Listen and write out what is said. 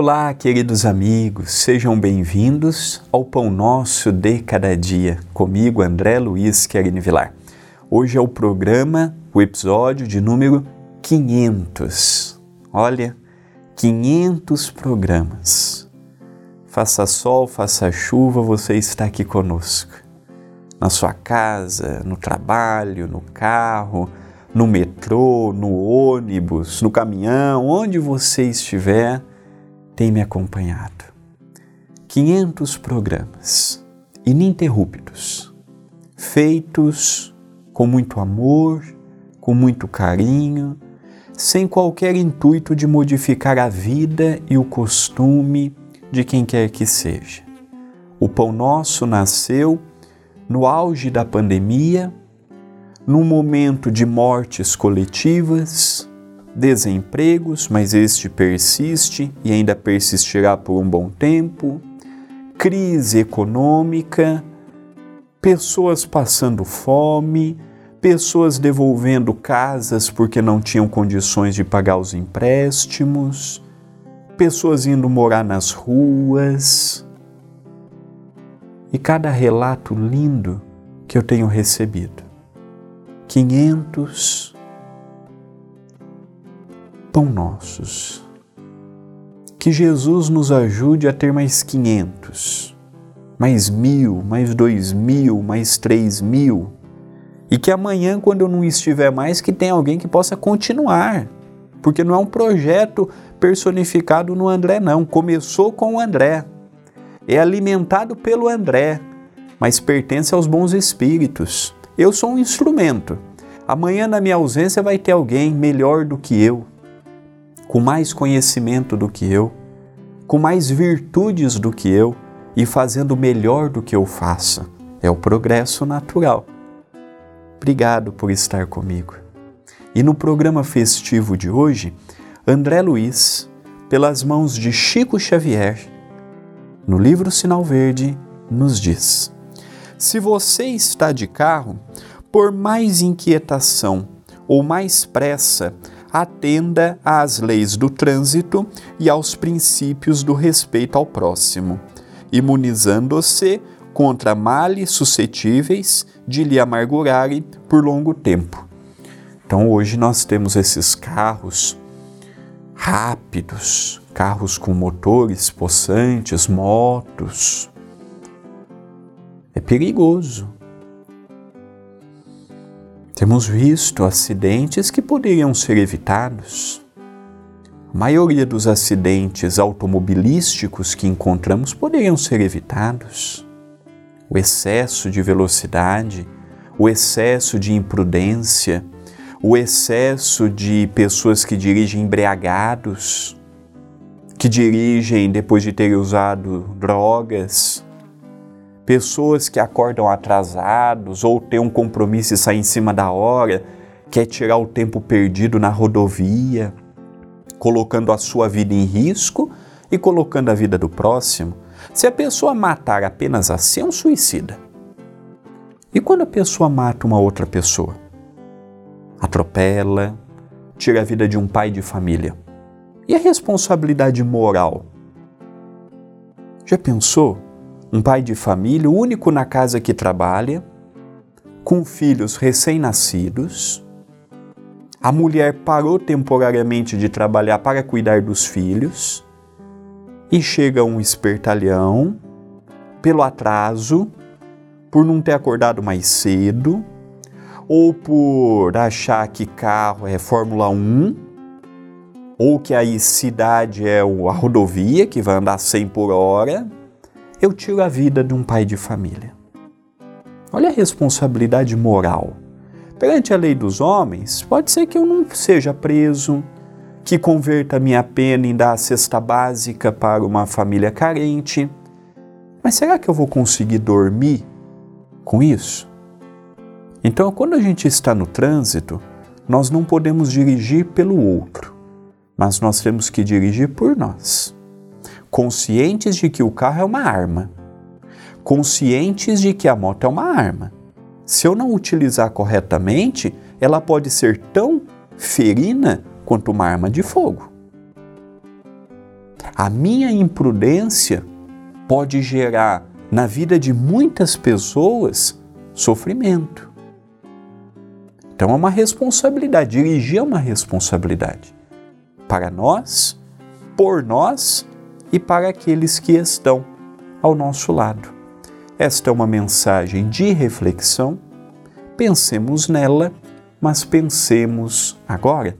Olá, queridos amigos, sejam bem-vindos ao Pão Nosso de Cada Dia, comigo, André Luiz Querini Vilar. Hoje é o programa, o episódio de número 500. Olha, 500 programas. Faça sol, faça chuva, você está aqui conosco. Na sua casa, no trabalho, no carro, no metrô, no ônibus, no caminhão, onde você estiver, tem me acompanhado. 500 programas ininterruptos, feitos com muito amor, com muito carinho, sem qualquer intuito de modificar a vida e o costume de quem quer que seja. O Pão Nosso nasceu no auge da pandemia, num momento de mortes coletivas, desempregos, mas este persiste e ainda persistirá por um bom tempo, crise econômica, pessoas passando fome, pessoas devolvendo casas porque não tinham condições de pagar os empréstimos, pessoas indo morar nas ruas. E cada relato lindo que eu tenho recebido. 500 pão nossos. Que Jesus nos ajude a ter mais 500, mais mil, mais dois mil, mais três mil. E que amanhã, quando eu não estiver mais, que tenha alguém que possa continuar. Porque não é um projeto personificado no André, não. Começou com o André. É alimentado pelo André, mas pertence aos bons espíritos. Eu sou um instrumento. Amanhã, na minha ausência, vai ter alguém melhor do que eu com mais conhecimento do que eu, com mais virtudes do que eu e fazendo melhor do que eu faça. É o progresso natural. Obrigado por estar comigo. E no programa festivo de hoje, André Luiz, pelas mãos de Chico Xavier, no livro Sinal Verde, nos diz: Se você está de carro, por mais inquietação ou mais pressa atenda às leis do trânsito e aos princípios do respeito ao próximo, imunizando-se contra males suscetíveis de lhe amargurarem por longo tempo. Então hoje nós temos esses carros rápidos, carros com motores possantes, motos. É perigoso. Temos visto acidentes que poderiam ser evitados. A maioria dos acidentes automobilísticos que encontramos poderiam ser evitados. O excesso de velocidade, o excesso de imprudência, o excesso de pessoas que dirigem embriagados, que dirigem depois de terem usado drogas, pessoas que acordam atrasados ou têm um compromisso e saem em cima da hora, quer tirar o tempo perdido na rodovia, colocando a sua vida em risco e colocando a vida do próximo. Se a pessoa matar apenas assim, é um suicida. E quando a pessoa mata uma outra pessoa? Atropela, tira a vida de um pai de família. E a responsabilidade moral? Já pensou? Um pai de família, o único na casa que trabalha, com filhos recém-nascidos. A mulher parou temporariamente de trabalhar para cuidar dos filhos e chega um espertalhão pelo atraso, por não ter acordado mais cedo, ou por achar que carro é Fórmula 1, ou que a cidade é a rodovia que vai andar 100 por hora eu tiro a vida de um pai de família. Olha a responsabilidade moral. Perante a lei dos homens, pode ser que eu não seja preso, que converta minha pena em dar a cesta básica para uma família carente. Mas será que eu vou conseguir dormir com isso? Então, quando a gente está no trânsito, nós não podemos dirigir pelo outro, mas nós temos que dirigir por nós conscientes de que o carro é uma arma, conscientes de que a moto é uma arma. Se eu não utilizar corretamente, ela pode ser tão ferina quanto uma arma de fogo. A minha imprudência pode gerar na vida de muitas pessoas sofrimento. Então é uma responsabilidade, dirigir é uma responsabilidade para nós, por nós e para aqueles que estão ao nosso lado. Esta é uma mensagem de reflexão. Pensemos nela, mas pensemos agora